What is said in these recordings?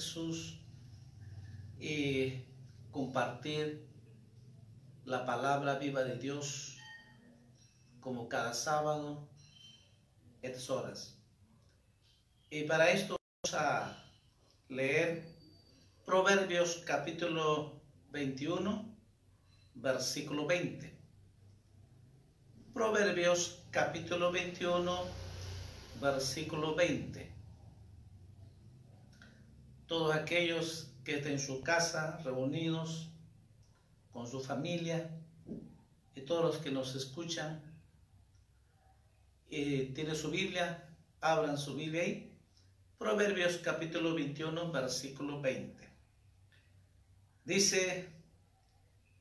Jesús y compartir la palabra viva de Dios como cada sábado, estas horas. Y para esto vamos a leer Proverbios capítulo 21, versículo 20. Proverbios capítulo 21, versículo 20 todos aquellos que estén en su casa reunidos con su familia y todos los que nos escuchan y tienen su Biblia, abran su Biblia ahí. Proverbios capítulo 21, versículo 20. Dice,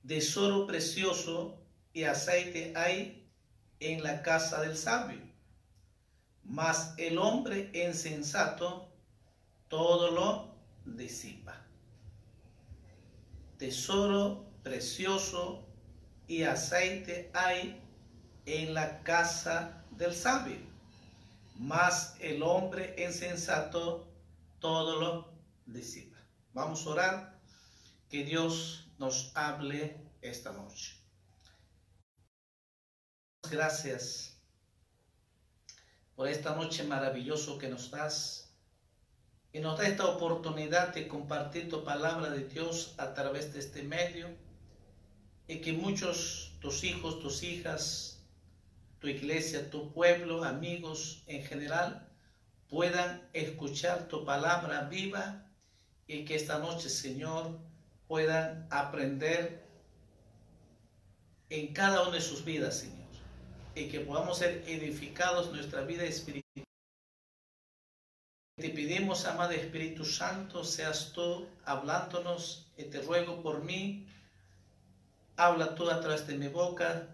tesoro precioso y aceite hay en la casa del sabio, mas el hombre insensato todo lo disipa. Tesoro precioso y aceite hay en la casa del sabio, mas el hombre insensato todo lo disipa. Vamos a orar, que Dios nos hable esta noche. Gracias por esta noche maravilloso que nos das y nos da esta oportunidad de compartir tu palabra de Dios a través de este medio y que muchos, tus hijos, tus hijas, tu iglesia, tu pueblo, amigos en general, puedan escuchar tu palabra viva y que esta noche, Señor, puedan aprender en cada una de sus vidas, Señor, y que podamos ser edificados nuestra vida espiritual te pedimos, amado Espíritu Santo, seas tú hablándonos te ruego por mí. Habla tú a través de mi boca.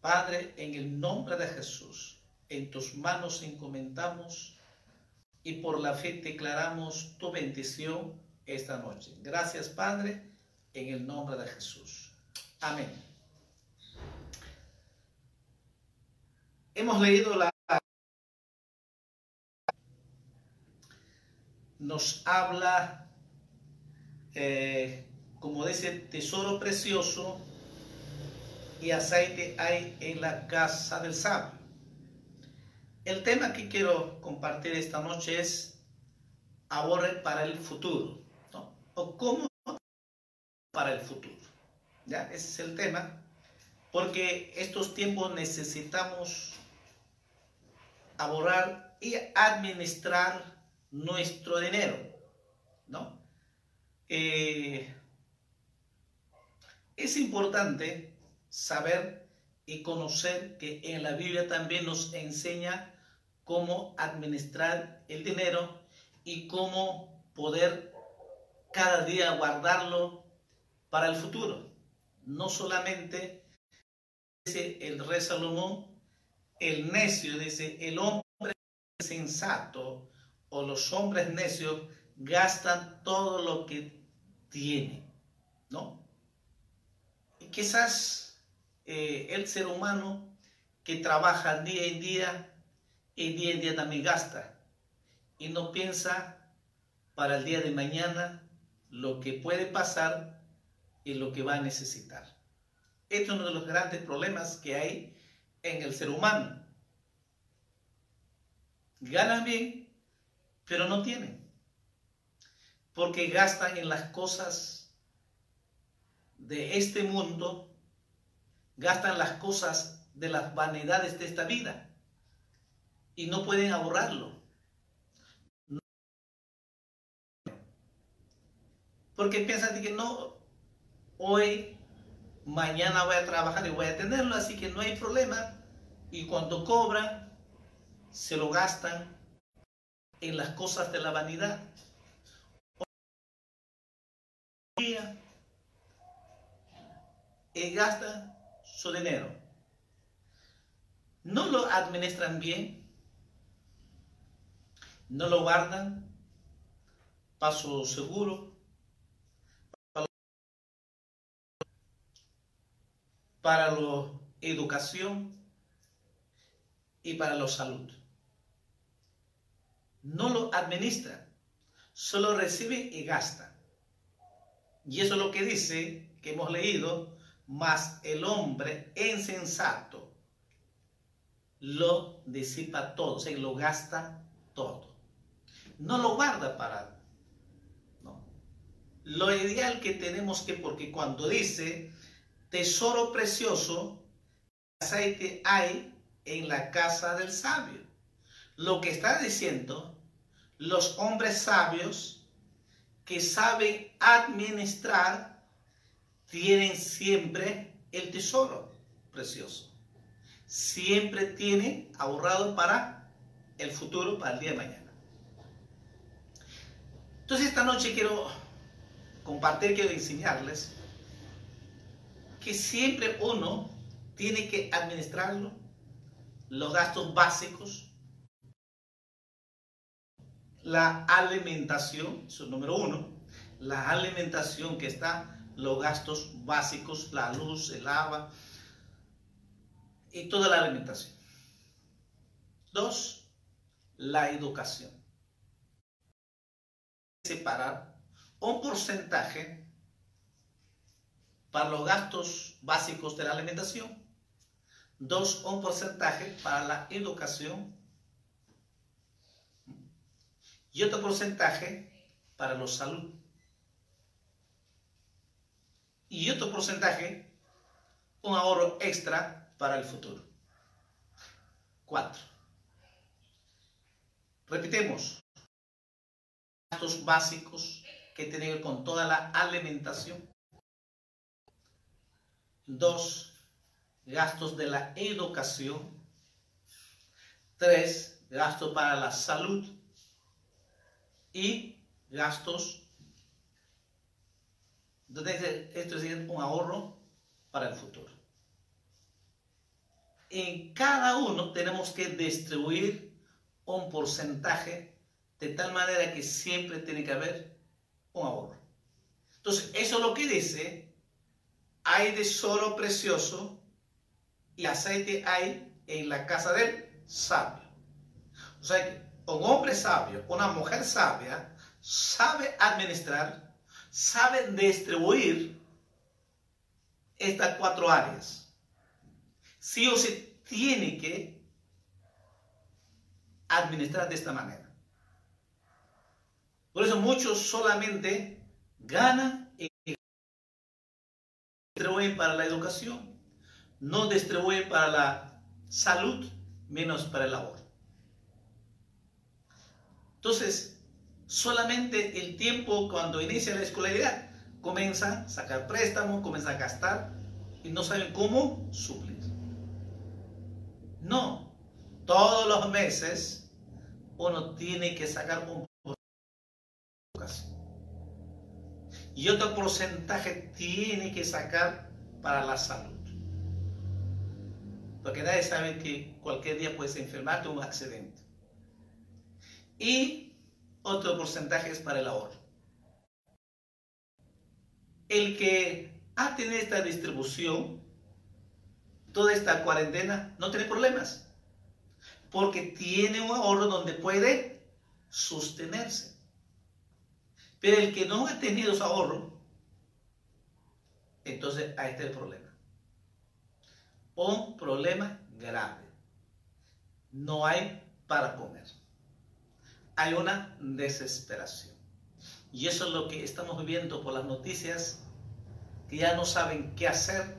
Padre, en el nombre de Jesús, en tus manos encomendamos y por la fe declaramos tu bendición esta noche. Gracias, Padre, en el nombre de Jesús. Amén. Hemos leído la nos habla, eh, como dice, tesoro precioso y aceite hay en la casa del sabio. El tema que quiero compartir esta noche es ahorre para el futuro, o cómo para el futuro. ¿Ya? Ese es el tema, porque estos tiempos necesitamos ahorrar y administrar nuestro dinero, ¿no? Eh, es importante saber y conocer que en la Biblia también nos enseña cómo administrar el dinero y cómo poder cada día guardarlo para el futuro. No solamente dice el rey Salomón, el necio, dice, el hombre sensato o los hombres necios gastan todo lo que tienen, ¿no? Y quizás eh, el ser humano que trabaja día en día, y día en día también gasta y no piensa para el día de mañana lo que puede pasar y lo que va a necesitar. Este es uno de los grandes problemas que hay en el ser humano. Ganan bien, pero no tienen. Porque gastan en las cosas de este mundo, gastan las cosas de las vanidades de esta vida y no pueden ahorrarlo. Porque piensan que no, hoy, mañana voy a trabajar y voy a tenerlo, así que no hay problema. Y cuando cobran, se lo gastan en las cosas de la vanidad. Y gastan su dinero. No lo administran bien, no lo guardan, paso seguro, para la educación y para la salud. No lo administra, solo recibe y gasta. Y eso es lo que dice, que hemos leído, más el hombre insensato lo disipa todo, o lo gasta todo. No lo guarda para... No. Lo ideal que tenemos que, porque cuando dice tesoro precioso, aceite hay en la casa del sabio. Lo que está diciendo, los hombres sabios que saben administrar, tienen siempre el tesoro precioso. Siempre tienen ahorrado para el futuro, para el día de mañana. Entonces esta noche quiero compartir, quiero enseñarles que siempre uno tiene que administrarlo, los gastos básicos, la alimentación, eso es número uno, la alimentación que está, los gastos básicos, la luz, el agua y toda la alimentación. Dos, la educación. Separar un porcentaje para los gastos básicos de la alimentación, dos, un porcentaje para la educación y otro porcentaje para la salud. Y otro porcentaje, un ahorro extra para el futuro. Cuatro. Repitemos. Gastos básicos que tienen que ver con toda la alimentación Dos, gastos de la educación. Tres, gastos para la salud. Y gastos, esto es un ahorro para el futuro. En cada uno tenemos que distribuir un porcentaje de tal manera que siempre tiene que haber un ahorro. Entonces, eso es lo que dice hay tesoro precioso y aceite hay en la casa del sabio. O sea un hombre sabio, una mujer sabia, sabe administrar, sabe distribuir estas cuatro áreas. Sí o sí tiene que administrar de esta manera. Por eso muchos solamente ganan distribuyen para la educación, no distribuyen para la salud, menos para el ahorro. Entonces, solamente el tiempo cuando inicia la escolaridad, comienzan a sacar préstamos, comienzan a gastar y no saben cómo suplir. No, todos los meses uno tiene que sacar un educación. y otro porcentaje tiene que sacar para la salud. Porque nadie sabe que cualquier día puedes enfermarte o un accidente. Y otro porcentaje es para el ahorro. El que ha tenido esta distribución, toda esta cuarentena, no tiene problemas. Porque tiene un ahorro donde puede sostenerse. Pero el que no ha tenido su ahorro, entonces ahí está el problema. Un problema grave. No hay para comer. Hay una desesperación. Y eso es lo que estamos viviendo por las noticias, que ya no saben qué hacer,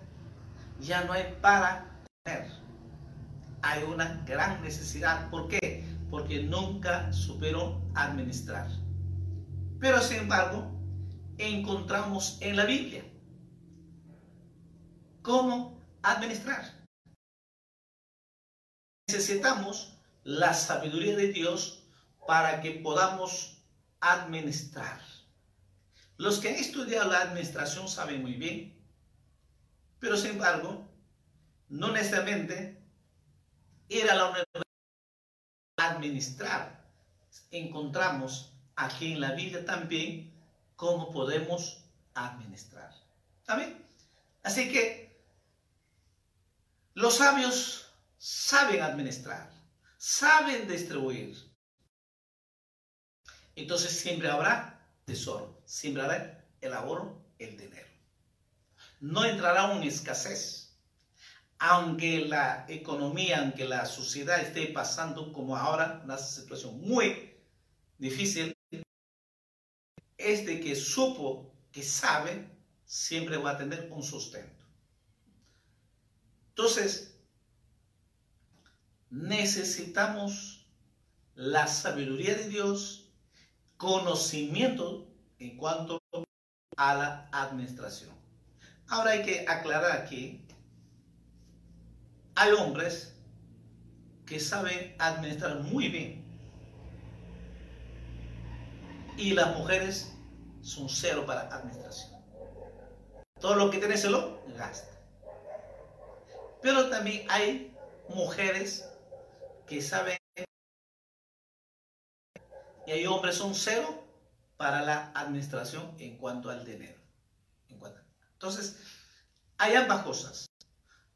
ya no hay para comer. Hay una gran necesidad. ¿Por qué? Porque nunca supieron administrar. Pero sin embargo, encontramos en la Biblia cómo administrar. Necesitamos la sabiduría de Dios para que podamos administrar. Los que han estudiado la administración saben muy bien, pero sin embargo, no necesariamente era la universidad administrar. Encontramos aquí en la Biblia también cómo podemos administrar. Así que los sabios saben administrar, saben distribuir. Entonces siempre habrá tesoro, siempre habrá el ahorro, el dinero. No entrará una escasez. Aunque la economía, aunque la sociedad esté pasando como ahora una situación muy difícil, este que supo, que sabe, siempre va a tener un sustento. Entonces, necesitamos la sabiduría de Dios, conocimiento en cuanto a la administración. Ahora hay que aclarar aquí, hay hombres que saben administrar muy bien y las mujeres son cero para administración. Todo lo que tiene se lo gasta. Pero también hay mujeres que saben y hay hombres son cero para la administración en cuanto al dinero. Entonces, hay ambas cosas.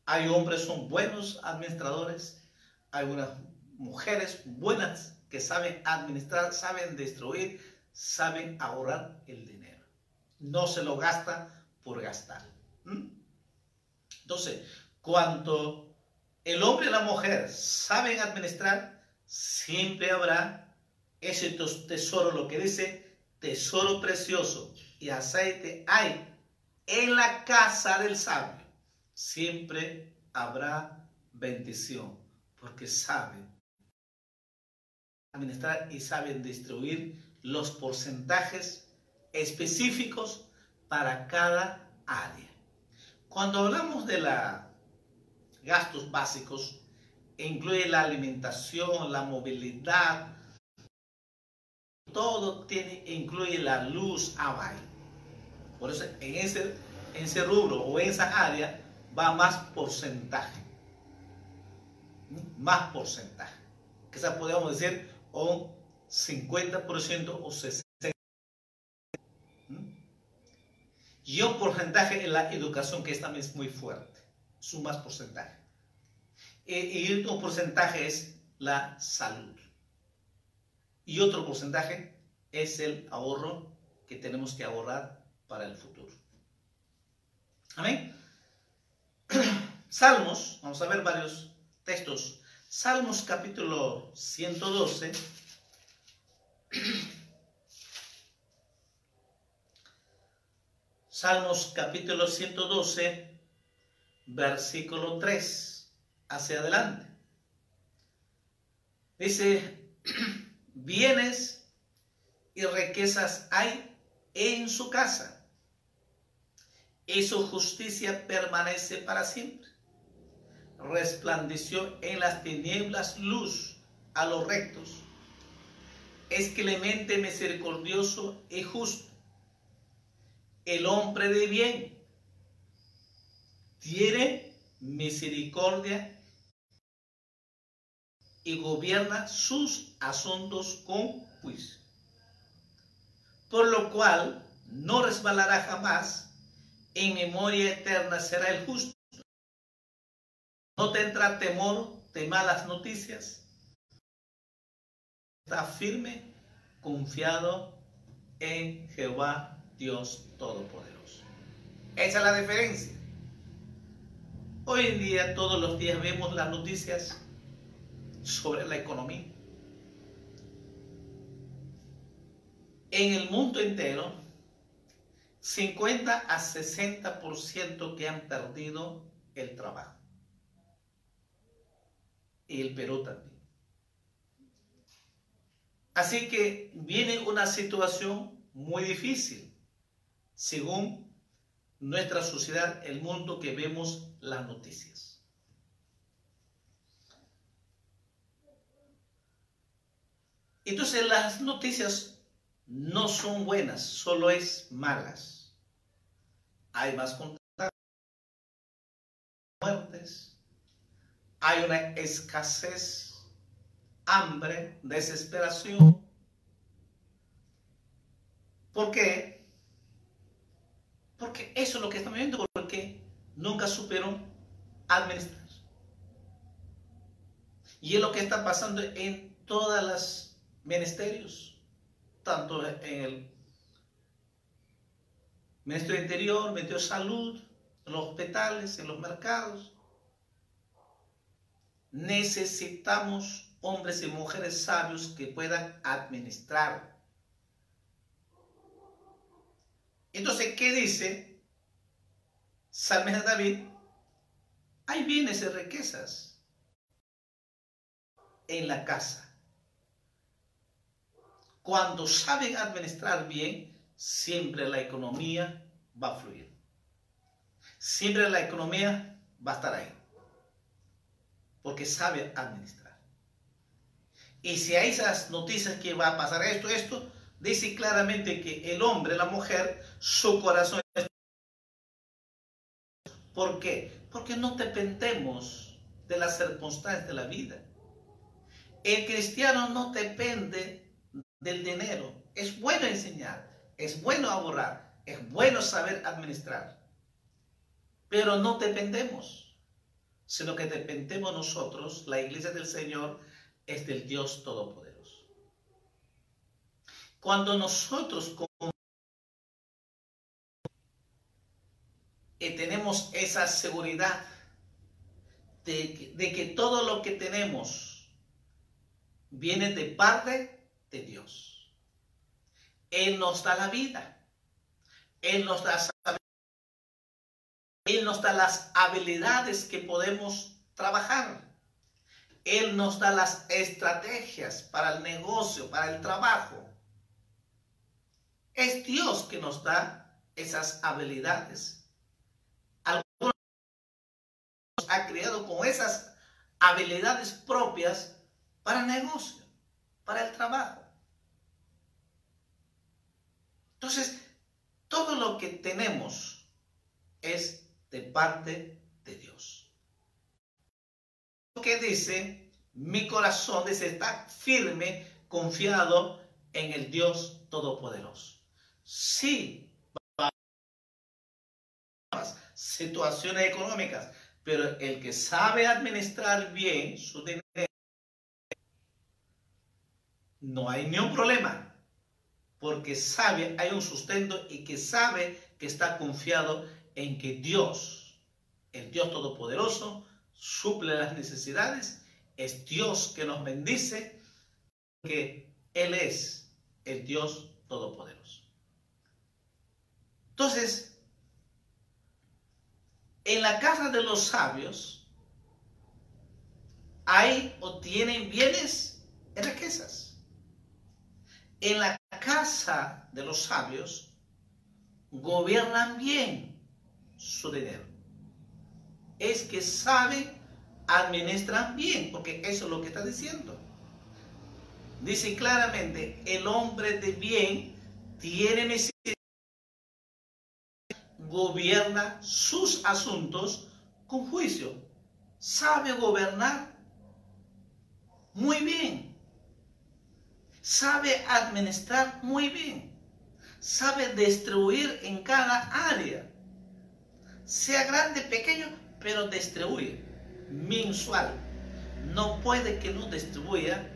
Hay hombres son buenos administradores, hay unas mujeres buenas que saben administrar, saben destruir, saben ahorrar el dinero. No se lo gasta por gastar. Entonces, cuando el hombre y la mujer saben administrar, siempre habrá ese tesoro, lo que dice tesoro precioso y aceite hay en la casa del sabio. Siempre habrá bendición, porque saben administrar y saben distribuir los porcentajes específicos para cada área. Cuando hablamos de los gastos básicos, incluye la alimentación, la movilidad, todo tiene, incluye la luz, agua. Por eso en ese, en ese rubro o en esa área va más porcentaje. Más porcentaje. Quizás podríamos decir un 50% o 60%. ¿Mm? Y un porcentaje en la educación que es también es muy fuerte, es un más porcentaje. Y otro porcentaje es la salud. Y otro porcentaje es el ahorro que tenemos que ahorrar para el futuro. Amén. Salmos, vamos a ver varios textos. Salmos capítulo 112 Salmos capítulo 112, versículo 3, hacia adelante. Dice, bienes y riquezas hay en su casa, y su justicia permanece para siempre. Resplandeció en las tinieblas luz a los rectos es clemente, misericordioso y justo. el hombre de bien tiene misericordia y gobierna sus asuntos con juicio. Por lo cual no resbalará jamás, en memoria eterna será el justo. No tendrá temor de malas noticias. Está firme, confiado en Jehová Dios Todopoderoso. Esa es la diferencia. Hoy en día, todos los días vemos las noticias sobre la economía. En el mundo entero, 50 a 60% que han perdido el trabajo. Y el Perú también. Así que viene una situación muy difícil, según nuestra sociedad, el mundo que vemos las noticias. Entonces las noticias no son buenas, solo es malas. Hay más contagios, muertes, hay una escasez, hambre, desesperación. ¿Por qué? Porque eso es lo que estamos viendo, porque nunca supieron administrar. Y es lo que está pasando en todas las ministerios, tanto en el Ministerio Interior, Ministerio Salud, en los hospitales, en los mercados. Necesitamos hombres y mujeres sabios que puedan administrar. Entonces, ¿qué dice Salmes David? Hay bienes y riquezas en la casa. Cuando saben administrar bien, siempre la economía va a fluir. Siempre la economía va a estar ahí. Porque saben administrar. Y si hay esas noticias que va a pasar esto, esto, dice claramente que el hombre, la mujer, su corazón es... ¿Por qué? Porque no dependemos de las circunstancias de la vida. El cristiano no depende del dinero. Es bueno enseñar, es bueno ahorrar, es bueno saber administrar. Pero no dependemos, sino que dependemos nosotros, la iglesia del Señor es del Dios Todopoderoso. Cuando nosotros tenemos esa seguridad de, de que todo lo que tenemos viene de parte de Dios. Él nos da la vida. Él nos da las habilidades que podemos trabajar. Él nos da las estrategias para el negocio, para el trabajo. Es Dios que nos da esas habilidades. Algunos nos ha creado con esas habilidades propias para negocio, para el trabajo. Entonces, todo lo que tenemos es de parte de Dios. Lo que dice, mi corazón dice, está firme, confiado en el Dios Todopoderoso. Sí, situaciones económicas, pero el que sabe administrar bien su dinero, no hay ni un problema porque sabe, hay un sustento y que sabe que está confiado en que Dios, el Dios Todopoderoso, suple las necesidades, es Dios que nos bendice, que Él es el Dios Todopoderoso. Entonces, en la casa de los sabios hay o tienen bienes y riquezas en la casa de los sabios gobiernan bien su dinero. Es que saben, administran bien, porque eso es lo que está diciendo. Dice claramente, el hombre de bien tiene gobierna sus asuntos con juicio. Sabe gobernar muy bien. Sabe administrar muy bien. Sabe distribuir en cada área. Sea grande, pequeño, pero distribuye mensual. No puede que no distribuya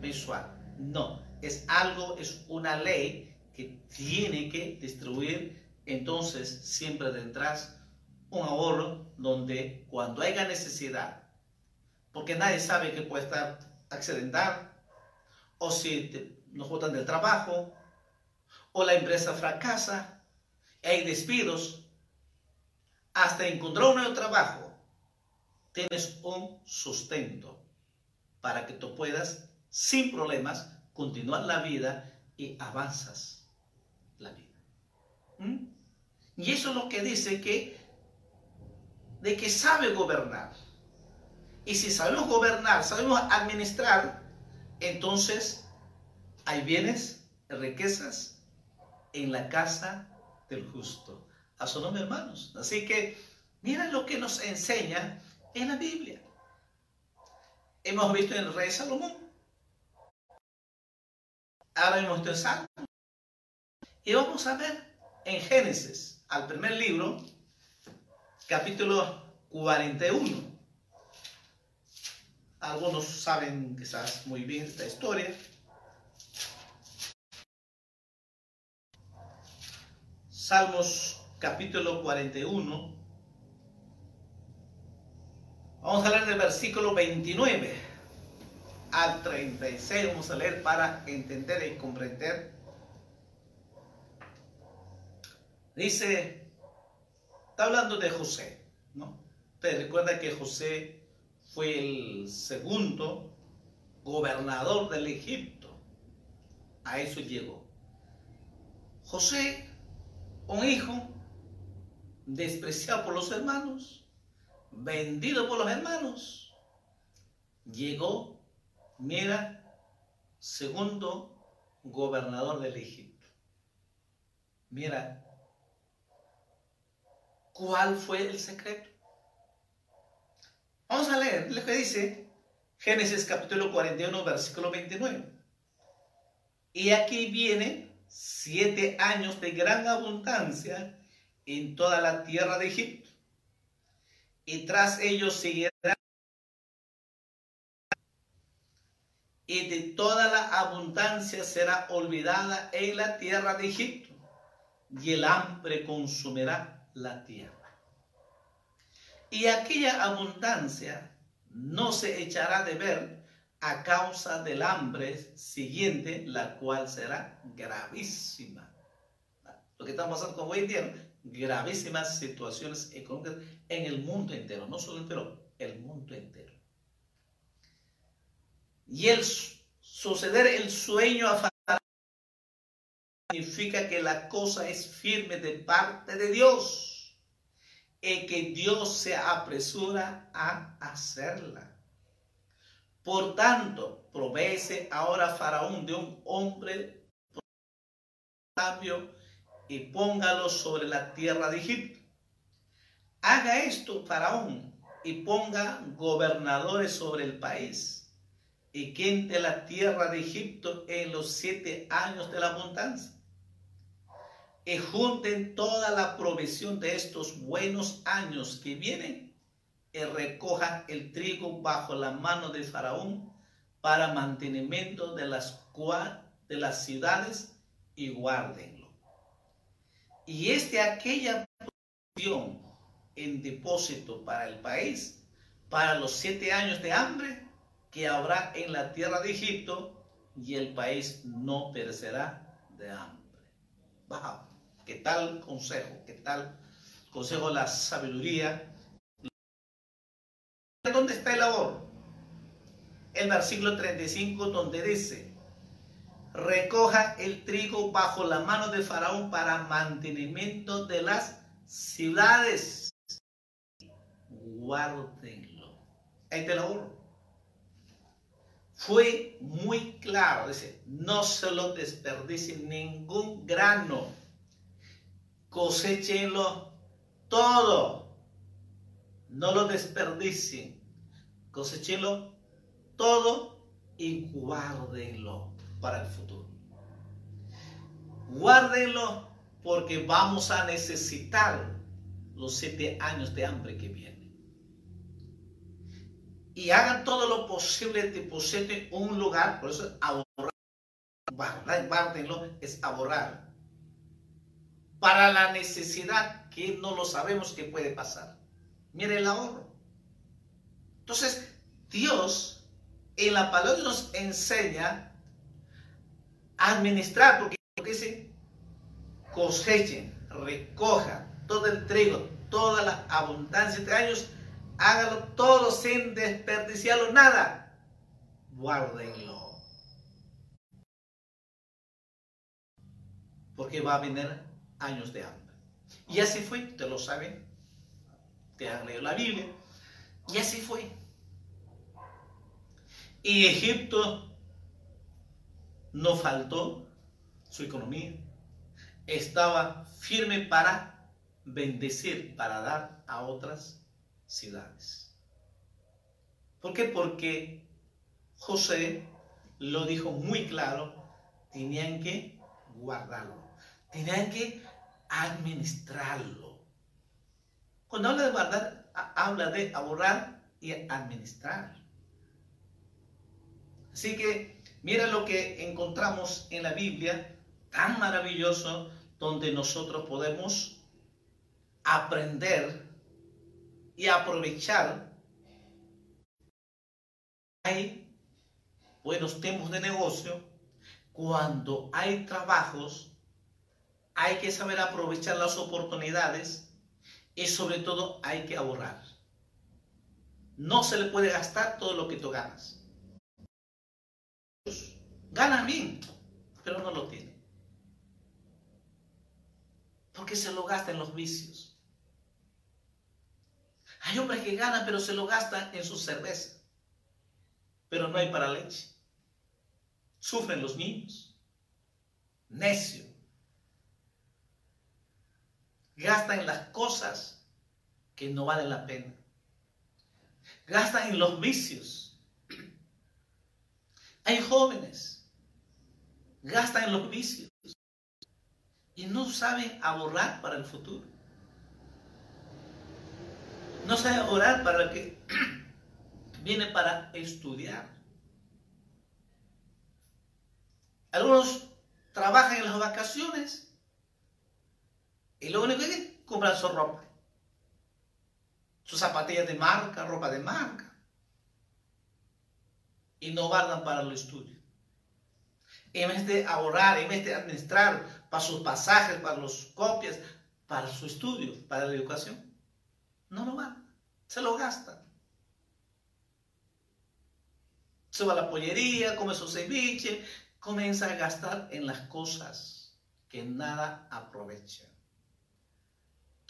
mensual. No, es algo, es una ley que tiene que distribuir. Entonces siempre detrás un ahorro donde cuando haya necesidad, porque nadie sabe que puede estar accidental, o si nos botan del trabajo, o la empresa fracasa, hay despidos, hasta encontrar un nuevo trabajo, tienes un sustento para que tú puedas, sin problemas, continuar la vida y avanzas la vida. ¿Mm? Y eso es lo que dice que, de que sabe gobernar. Y si sabemos gobernar, sabemos administrar, entonces hay bienes, riquezas en la casa del justo. A su nombre, hermanos. Así que mira lo que nos enseña en la Biblia. Hemos visto en el rey Salomón. Ahora hemos visto en Salmo. Y vamos a ver en Génesis, al primer libro, capítulo 41. Algunos saben quizás muy bien esta historia. Salmos capítulo 41. Vamos a leer del versículo 29 al 36. Vamos a leer para entender y comprender. Dice, está hablando de José, ¿no? Te recuerda que José fue el segundo gobernador del Egipto. A eso llegó. José, un hijo despreciado por los hermanos, vendido por los hermanos, llegó, mira, segundo gobernador del Egipto. Mira, ¿cuál fue el secreto? Vamos a leer lo que dice Génesis capítulo 41, versículo 29. Y aquí viene siete años de gran abundancia en toda la tierra de Egipto y tras ellos seguirán y de toda la abundancia será olvidada en la tierra de Egipto, y el hambre consumirá la tierra. Y aquella abundancia no se echará de ver a causa del hambre siguiente, la cual será gravísima. Lo que estamos pasando con hoy en día, gravísimas situaciones económicas en el mundo entero, no solo en Perú, el mundo entero. Y el suceder el sueño a significa que la cosa es firme de parte de Dios y que Dios se apresura a hacerla. Por tanto, proveese ahora Faraón de un hombre sabio y póngalo sobre la tierra de Egipto. Haga esto, Faraón, y ponga gobernadores sobre el país, y quente la tierra de Egipto en los siete años de la abundancia. Y junten toda la provisión de estos buenos años que vienen, y recojan el trigo bajo la mano de Faraón para mantenimiento de las, de las ciudades y guarden y es de aquella posición en depósito para el país, para los siete años de hambre que habrá en la tierra de Egipto, y el país no perecerá de hambre. Wow, ¿qué tal consejo? ¿Qué tal consejo la sabiduría? ¿Dónde está el ahorro? El versículo 35 donde dice, recoja el trigo bajo la mano de Faraón para mantenimiento de las ciudades. Guárdenlo. Ahí te lo Fue muy claro, dice, no se lo desperdicien ningún grano. Cosechenlo todo, no lo desperdicien, cosechenlo todo y guárdenlo para el futuro. Guárdenlo porque vamos a necesitar los siete años de hambre que vienen. Y hagan todo lo posible de poseer un lugar, por eso ahorrar, guárdenlo, es ahorrar. Para la necesidad que no lo sabemos que puede pasar. Mire el ahorro. Entonces, Dios en la palabra nos enseña a administrar, porque dice, cosechen, recojan, todo el trigo, toda la abundancia de años, hágalo todo sin desperdiciarlo nada. Guárdenlo. Porque va a venir años de hambre. Y así fue, te lo saben, te han leído la Biblia. Y así fue. Y Egipto no faltó su economía. Estaba firme para bendecir para dar a otras ciudades. ¿Por qué? Porque José lo dijo muy claro, tenían que guardarlo, tenían que administrarlo. Cuando habla de guardar, habla de ahorrar y administrar. Así que mira lo que encontramos en la Biblia, tan maravilloso, donde nosotros podemos aprender y aprovechar. Hay buenos tiempos de negocio, cuando hay trabajos, hay que saber aprovechar las oportunidades y sobre todo hay que ahorrar. No se le puede gastar todo lo que tú ganas. Gana bien, pero no lo tiene. Porque se lo gasta en los vicios hay hombres que ganan, pero se lo gastan en su cerveza. Pero no hay para leche. Sufren los niños. Necio. Gastan en las cosas que no valen la pena. Gastan en los vicios. Hay jóvenes. Gastan en los vicios. Y no saben ahorrar para el futuro no sabe orar para el que viene para estudiar. Algunos trabajan en las vacaciones y lo único que hacen compran su ropa. Sus zapatillas de marca, ropa de marca. Y no guardan para el estudio. En vez de ahorrar, en vez de administrar para sus pasajes, para los copias, para su estudio, para la educación, no lo van, se lo gastan. Se va a la pollería, come su ceviche, comienza a gastar en las cosas que nada aprovechan.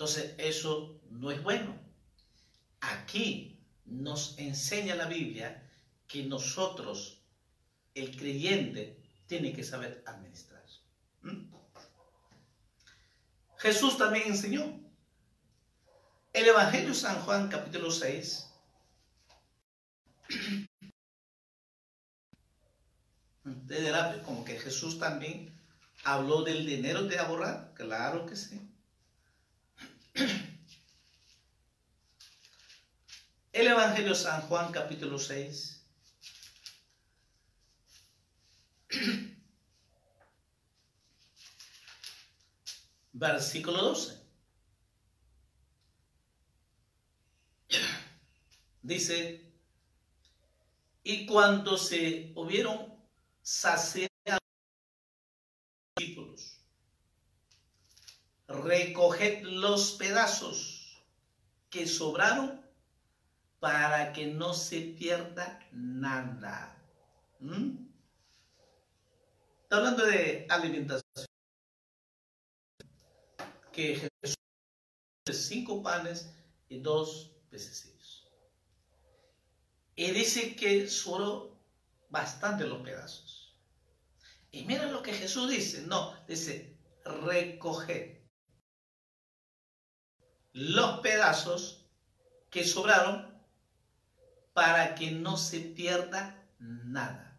Entonces, eso no es bueno. Aquí nos enseña la Biblia que nosotros, el creyente, tiene que saber administrar. ¿Mm? Jesús también enseñó el Evangelio de San Juan capítulo 6. Usted como que Jesús también habló del dinero de ahorrar. Claro que sí. El Evangelio San Juan capítulo 6. Versículo 12. Dice, y cuando se hubieron saciado recoged los pedazos que sobraron para que no se pierda nada. ¿Mm? Está hablando de alimentación. Que Jesús cinco panes y dos peces. Y dice que sobró bastante los pedazos. Y mira lo que Jesús dice. No, dice recoger. Los pedazos que sobraron para que no se pierda nada.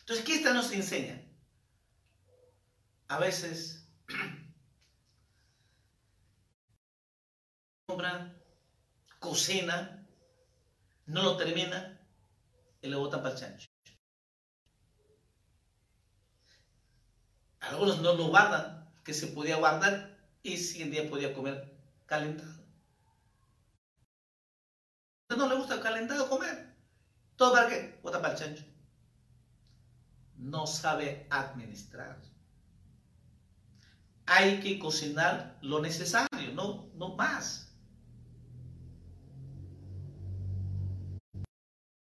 Entonces, ¿qué esta nos enseña? A veces compra, cocina, no lo termina y lo botan para el chancho. Algunos no lo guardan, que se podía guardar y si en día podía comer calentado. No le gusta calentado comer. ¿Todo para qué? Bota para el chancho. No sabe administrar. Hay que cocinar lo necesario, no, no más.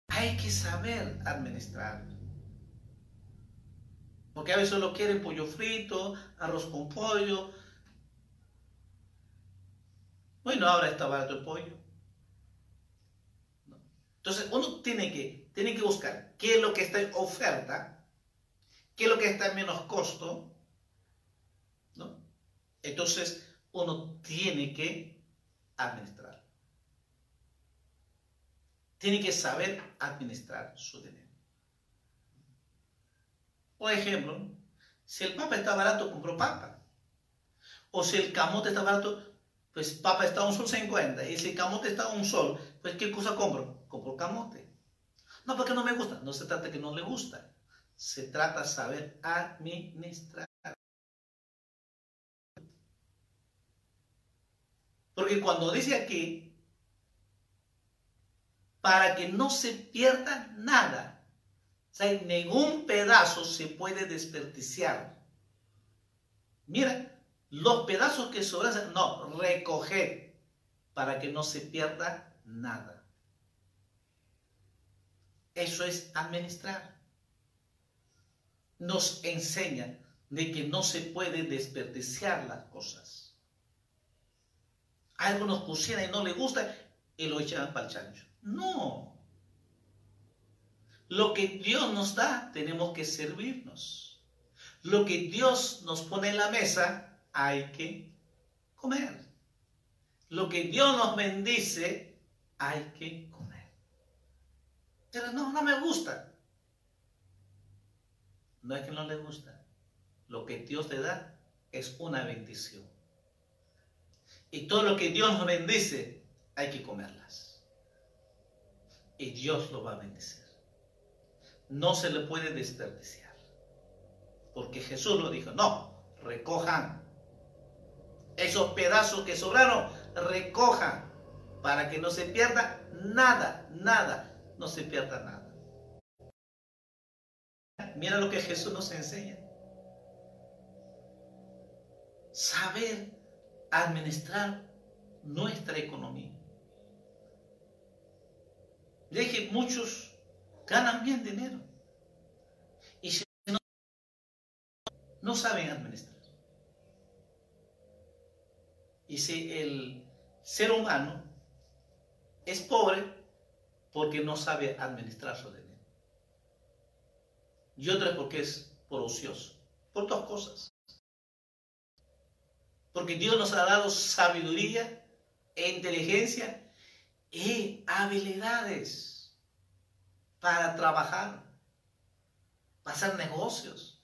Hay que saber administrar. Porque a veces solo quieren pollo frito, arroz con pollo. Bueno, ahora está barato el pollo. Entonces uno tiene que, tiene que buscar qué es lo que está en oferta, qué es lo que está en menos costo. ¿no? Entonces uno tiene que administrar. Tiene que saber administrar su dinero. Por ejemplo, si el papa está barato, compro papa. O si el camote está barato, pues papa está a un sol 50. Y si camote está a un sol, pues ¿qué cosa compro? Compro camote. No, porque no me gusta. No se trata que no le gusta. Se trata de saber administrar. Porque cuando dice aquí, para que no se pierda nada, sea, ningún pedazo se puede desperdiciar. Mira, los pedazos que sobran, no, recoger para que no se pierda nada. Eso es administrar. Nos enseña de que no se puede desperdiciar las cosas. A algunos cocinan y no les gusta y lo echan para el chancho. No, lo que Dios nos da, tenemos que servirnos. Lo que Dios nos pone en la mesa, hay que comer. Lo que Dios nos bendice, hay que comer. Pero no, no me gusta. No es que no le gusta. Lo que Dios te da es una bendición. Y todo lo que Dios nos bendice, hay que comerlas. Y Dios lo va a bendecir no se le puede desperdiciar. Porque Jesús lo dijo, no, recojan. Esos pedazos que sobraron, recojan para que no se pierda nada, nada, no se pierda nada. Mira lo que Jesús nos enseña. Saber administrar nuestra economía. Deje muchos ganan bien dinero. Y no saben administrar. Y si el ser humano es pobre porque no sabe administrar su dinero. Y otra es porque es por ocioso. Por dos cosas. Porque Dios nos ha dado sabiduría e inteligencia y habilidades para trabajar, para hacer negocios.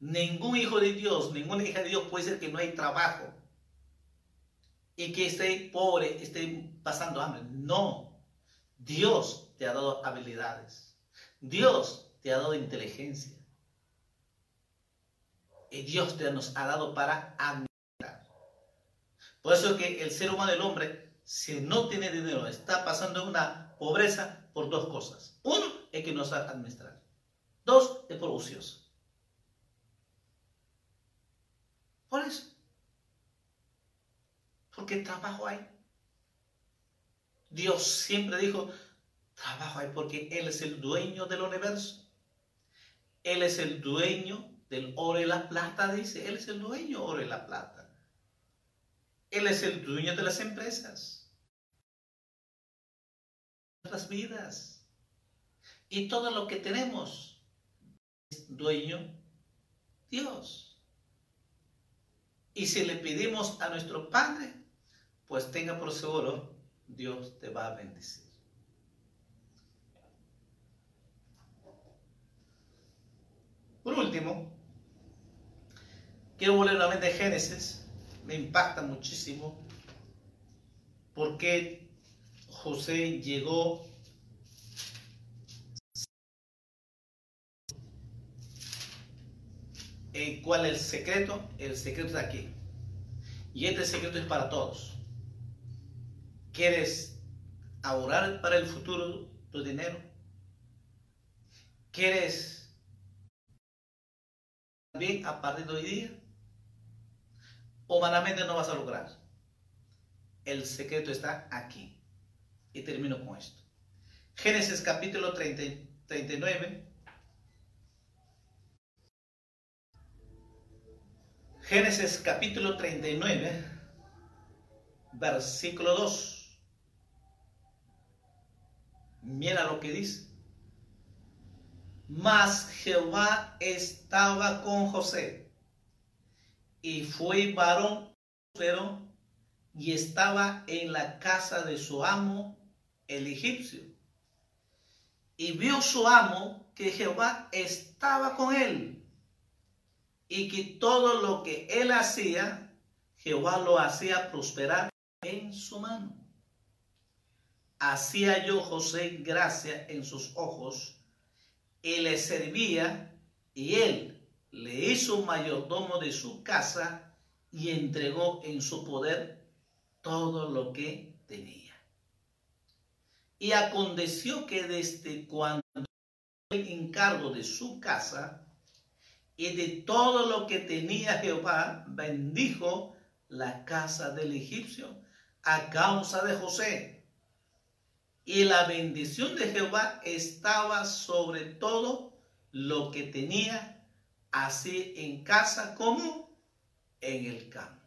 Ningún hijo de Dios, ninguna hija de Dios puede ser que no hay trabajo y que esté pobre, esté pasando hambre. No, Dios te ha dado habilidades. Dios te ha dado inteligencia. Y Dios te nos ha dado para administrar. Por eso que el ser humano, el hombre, si no tiene dinero, está pasando una pobreza por dos cosas. Uno, es que no sabe administrar. Dos, es por ocioso. Por eso. Porque trabajo hay. Dios siempre dijo, trabajo hay porque Él es el dueño del universo. Él es el dueño del oro y la plata, dice. Él es el dueño oro y la plata. Él es el dueño de las empresas nuestras vidas. Y todo lo que tenemos es dueño Dios. Y si le pedimos a nuestro Padre, pues tenga por seguro, Dios te va a bendecir. Por último, quiero volver nuevamente a Génesis. Me impacta muchísimo porque José llegó ¿Cuál es el secreto? El secreto está aquí. Y este secreto es para todos. ¿Quieres ahorrar para el futuro tu dinero? ¿Quieres bien a partir de hoy día? Humanamente no vas a lograr. El secreto está aquí. Y termino con esto. Génesis capítulo 39 Génesis capítulo 39, versículo 2. Mira lo que dice. Mas Jehová estaba con José y fue varón pero y estaba en la casa de su amo el egipcio. Y vio su amo que Jehová estaba con él y que todo lo que él hacía, Jehová lo hacía prosperar en su mano. Hacía yo José gracia en sus ojos y le servía y él le hizo mayordomo de su casa y entregó en su poder todo lo que tenía. Y aconteció que desde cuando el encargo de su casa, y de todo lo que tenía Jehová, bendijo la casa del egipcio a causa de José. Y la bendición de Jehová estaba sobre todo lo que tenía, así en casa como en el campo.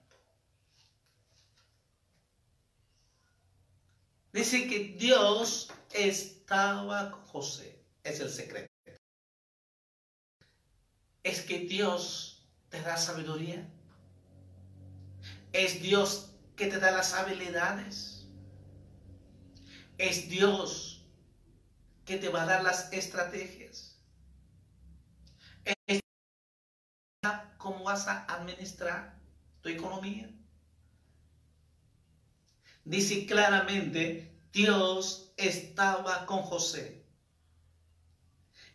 Dice que Dios estaba con José. Es el secreto es que Dios te da sabiduría. Es Dios que te da las habilidades. Es Dios que te va a dar las estrategias. Es cómo vas a administrar tu economía. Dice claramente, Dios estaba con José.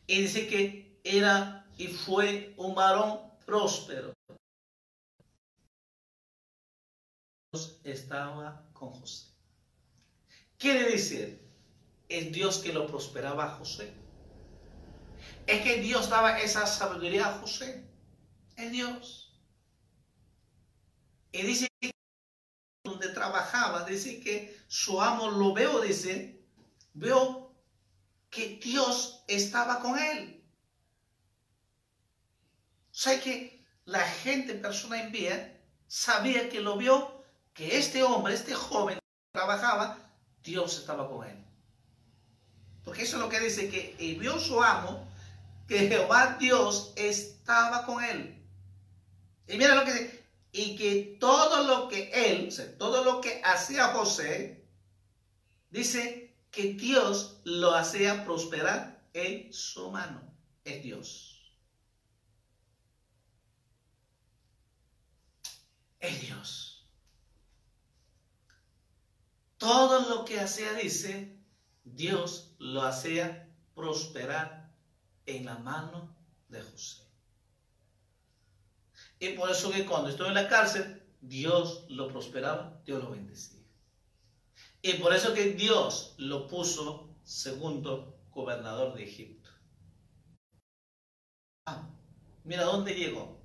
Y dice que era y fue un varón próspero. Dios estaba con José. Quiere decir, es Dios que lo prosperaba a José. Es que Dios daba esa sabiduría a José. Es Dios. Y dice que donde trabajaba, dice que su amo lo veo, dice, veo que Dios estaba con él. Sea que la gente, persona envía, sabía que lo vio, que este hombre, este joven trabajaba, Dios estaba con él. Porque eso es lo que dice, que vio su amo, que Jehová Dios estaba con él. Y mira lo que dice, y que todo lo que él, o sea, todo lo que hacía José, dice que Dios lo hacía prosperar en su mano. Es Dios. Dios. Todo lo que hacía, dice, Dios lo hacía prosperar en la mano de José. Y por eso que cuando estuvo en la cárcel, Dios lo prosperaba, Dios lo bendecía. Y por eso que Dios lo puso segundo gobernador de Egipto. Ah, mira dónde llegó.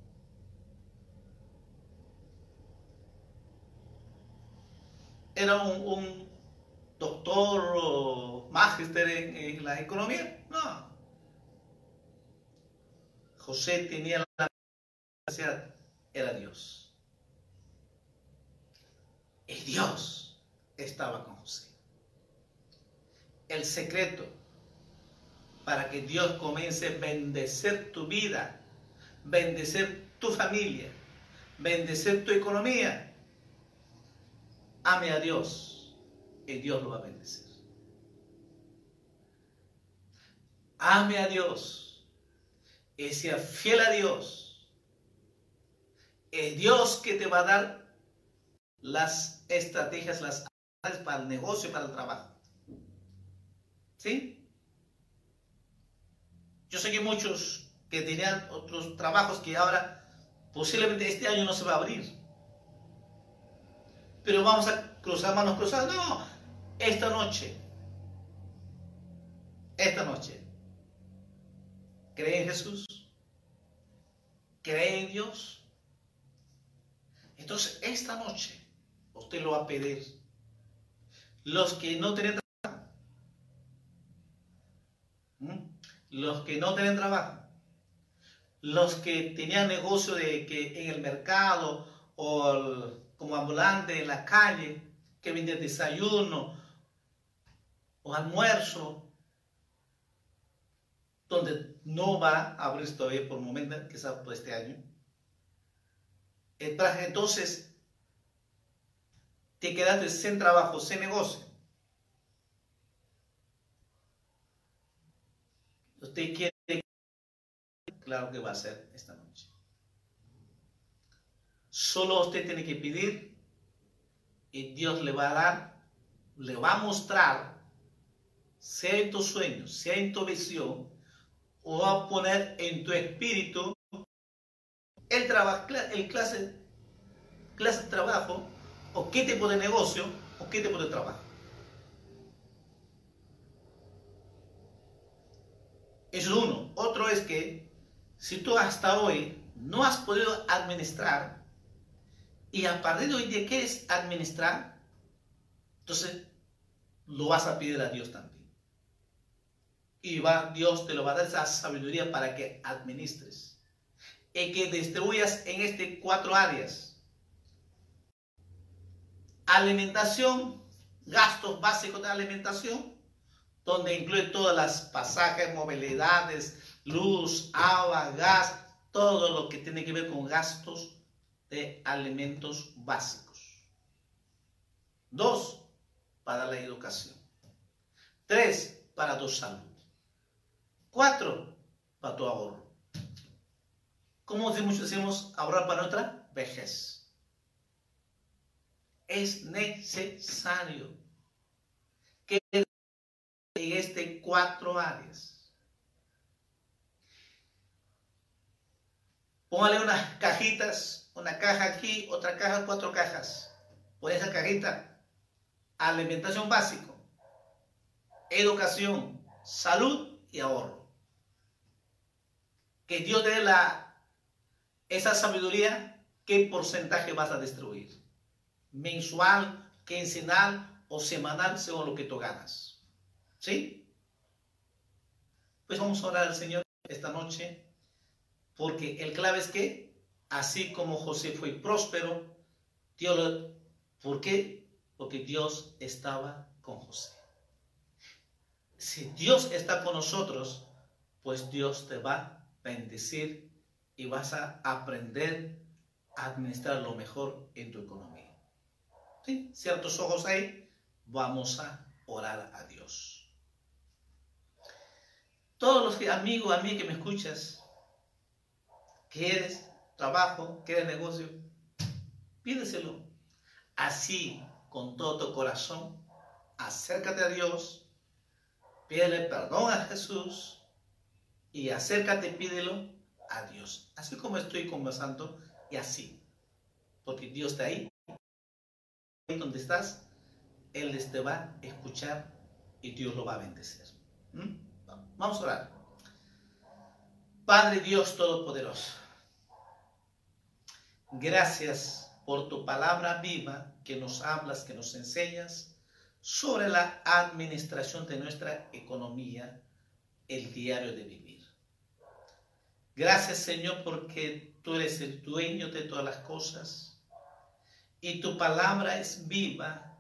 Era un, doctor o magister en, la economía. No. José tenía la capacidad, era Dios. Y Dios estaba con José. El secreto para que Dios comience a bendecer tu vida, bendecer tu familia, bendecir tu economía. Ame a Dios y Dios lo va a bendecir. Ame a Dios y sea fiel a Dios. Es Dios que te va a dar las estrategias, las para el negocio, para el trabajo. ¿Sí? Yo sé que muchos que tenían otros trabajos que ahora posiblemente este año no se va a abrir. Pero vamos a cruzar manos cruzadas. No, esta noche. Esta noche. ¿Cree en Jesús? ¿Cree en Dios? Entonces, esta noche usted lo va a pedir. Los que no tienen trabajo. Los que no tienen trabajo los que tenían negocio de que en el mercado o como ambulante en la calle, que vendían desayuno o almuerzo, donde no va a abrir todavía por el momento, quizás por este año. Entonces, te quedaste sin trabajo, sin negocio. Usted quiere claro que va a ser esta. Solo usted tiene que pedir y Dios le va a dar, le va a mostrar, sea en tu sueño, sea en tu visión, o va a poner en tu espíritu el, trabajo, el clase, clase de trabajo, o qué tipo de negocio, o qué tipo de trabajo. Eso es uno. Otro es que si tú hasta hoy no has podido administrar y a partir de hoy día quieres administrar, entonces lo vas a pedir a Dios también. Y va, Dios te lo va a dar esa sabiduría para que administres y que distribuyas en este cuatro áreas. Alimentación, gastos básicos de alimentación, donde incluye todas las pasajes, movilidades, luz, agua, gas, todo lo que tiene que ver con gastos de alimentos básicos. Dos, para la educación. Tres, para tu salud. Cuatro, para tu ahorro. ¿Cómo decimos ahorrar para nuestra vejez? Es necesario que en este cuatro áreas Póngale unas cajitas, una caja aquí, otra caja, cuatro cajas. Por esa cajita, alimentación básico, educación, salud y ahorro. Que Dios te dé la, esa sabiduría, qué porcentaje vas a destruir. Mensual, quincenal o semanal, según lo que tú ganas. ¿Sí? Pues vamos a orar al Señor esta noche porque el clave es que, así como José fue próspero, Dios ¿por qué? Porque Dios estaba con José. Si Dios está con nosotros, pues Dios te va a bendecir y vas a aprender a administrar lo mejor en tu economía. ¿Sí? Ciertos ojos ahí, vamos a orar a Dios. Todos los que, amigo, a mí que me escuchas, ¿Quieres trabajo? ¿Quieres negocio? Pídeselo. Así, con todo tu corazón, acércate a Dios, pídele perdón a Jesús y acércate, pídelo a Dios. Así como estoy conversando y así. Porque Dios está ahí. Ahí donde estás, Él te va a escuchar y Dios lo va a bendecir. ¿Mm? Vamos a orar. Padre Dios Todopoderoso. Gracias por tu palabra viva que nos hablas, que nos enseñas sobre la administración de nuestra economía, el diario de vivir. Gracias Señor porque tú eres el dueño de todas las cosas y tu palabra es viva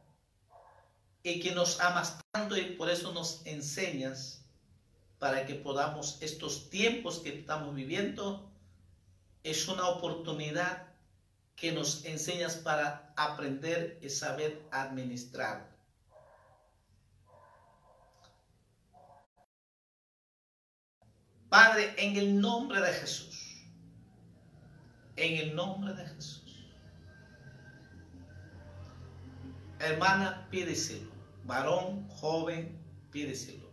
y que nos amas tanto y por eso nos enseñas para que podamos estos tiempos que estamos viviendo es una oportunidad que nos enseñas para aprender y saber administrar. Padre, en el nombre de Jesús, en el nombre de Jesús. Hermana, pídeselo. Varón, joven, pídeselo.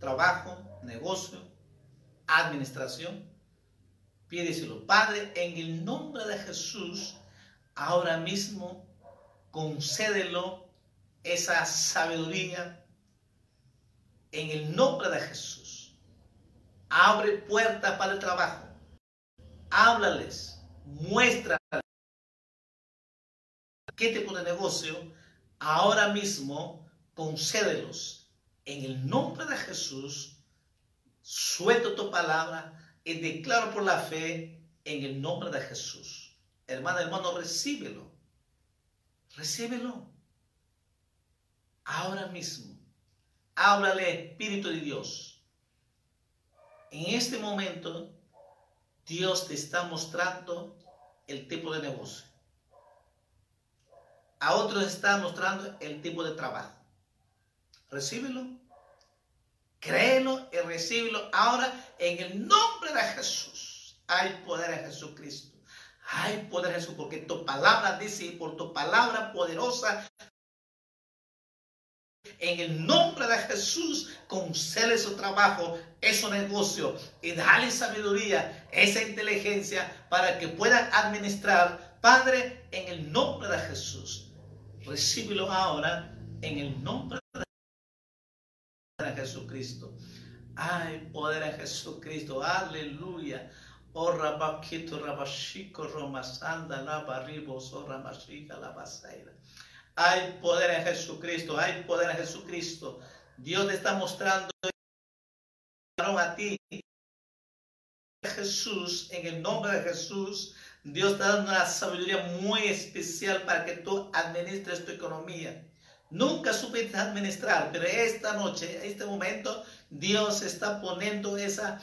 Trabajo, negocio, administración, pídeselo. Padre, en el nombre de Jesús, ahora mismo, concédelo esa sabiduría en el nombre de Jesús Abre puertas para el trabajo. Háblales, muéstrales qué tipo de negocio ahora mismo concédelos en el nombre de Jesús. Suelto tu palabra y declaro por la fe en el nombre de Jesús. Hermano, hermano, recíbelo. Recíbelo. Ahora mismo. Háblale, Espíritu de Dios en este momento, Dios te está mostrando el tipo de negocio. A otros está mostrando el tipo de trabajo. Recíbelo. Créelo y recíbelo ahora en el nombre de Jesús. Hay poder en Jesucristo. Hay poder en Jesús porque tu palabra dice, por tu palabra poderosa en el nombre de Jesús, concede su trabajo, su negocio y dale sabiduría, esa inteligencia para que puedan administrar. Padre, en el nombre de Jesús, recíbelo ahora en el nombre de Jesucristo. Ay, poder en Jesucristo, aleluya. Oh, rabaquito, rabashiko, romasanda, la barribos, oh, ramashika, la basaira. Hay poder en Jesucristo, hay poder en Jesucristo. Dios te está mostrando a ti. Jesús, en el nombre de Jesús, Dios está dando una sabiduría muy especial para que tú administres tu economía. Nunca supiste administrar, pero esta noche, este momento, Dios está poniendo esa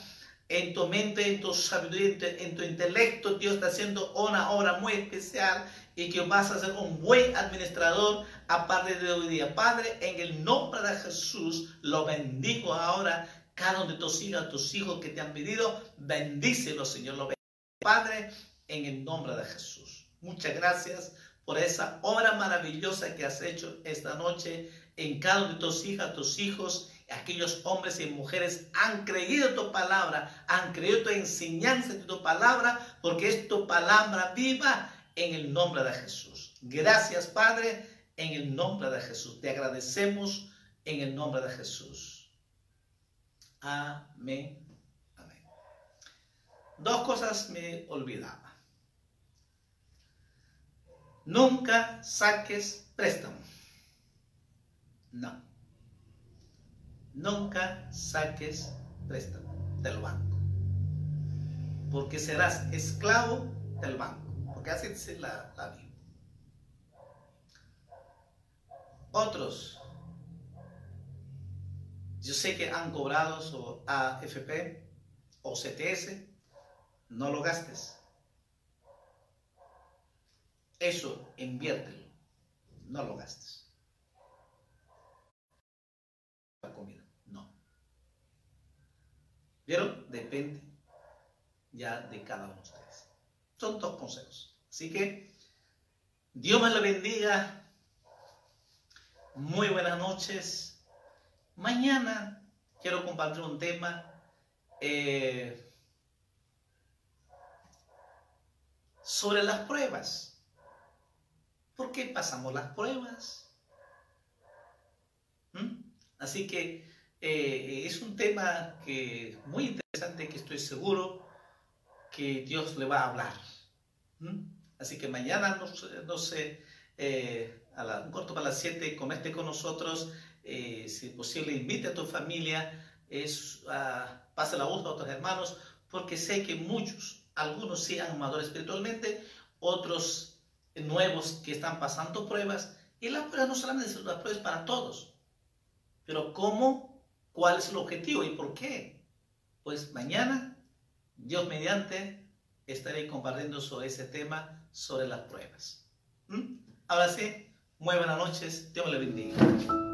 en tu mente, en tu sabiduría, en tu intelecto, Dios está haciendo una obra muy especial y que vas a ser un buen administrador a partir de hoy día. Padre, en el nombre de Jesús, lo bendigo ahora. Cada uno de tus hijos, tus hijos que te han pedido, bendícelo, Señor. Lo bendigo. Padre, en el nombre de Jesús. Muchas gracias por esa obra maravillosa que has hecho esta noche en cada uno de tus hijas, tus hijos aquellos hombres y mujeres han creído tu palabra, han creído tu enseñanza de tu palabra, porque es tu palabra viva en el nombre de Jesús. Gracias, Padre, en el nombre de Jesús. Te agradecemos en el nombre de Jesús. Amén. Amén. Dos cosas me olvidaba. Nunca saques préstamo. No nunca saques préstamo del banco. Porque serás esclavo del banco. Porque así dice la, la Biblia. Otros, yo sé que han cobrado su AFP o CTS, no lo gastes. Eso inviértelo, no lo gastes. La comida. ¿Vieron? Depende ya de cada uno de ustedes. Son dos consejos. Así que Dios me lo bendiga. Muy buenas noches. Mañana quiero compartir un tema eh, sobre las pruebas. ¿Por qué pasamos las pruebas? ¿Mm? Así que eh, es un tema que muy interesante que estoy seguro que Dios le va a hablar. Así que mañana, no, sé, eh, a un corto para las 7, comete con nosotros. Eh, si es posible, invite a tu familia, es, pase la voz a otros hermanos, porque sé que muchos, algunos sí han madurado espiritualmente, otros nuevos que están pasando pruebas. Y las pruebas no solamente son las pruebas para todos, pero cómo ¿Cuál es el objetivo y por qué? Pues mañana, Dios mediante, estaré compartiendo sobre ese tema, sobre las pruebas. ¿Mm? Ahora sí, muy buenas noches, Dios me le bendiga.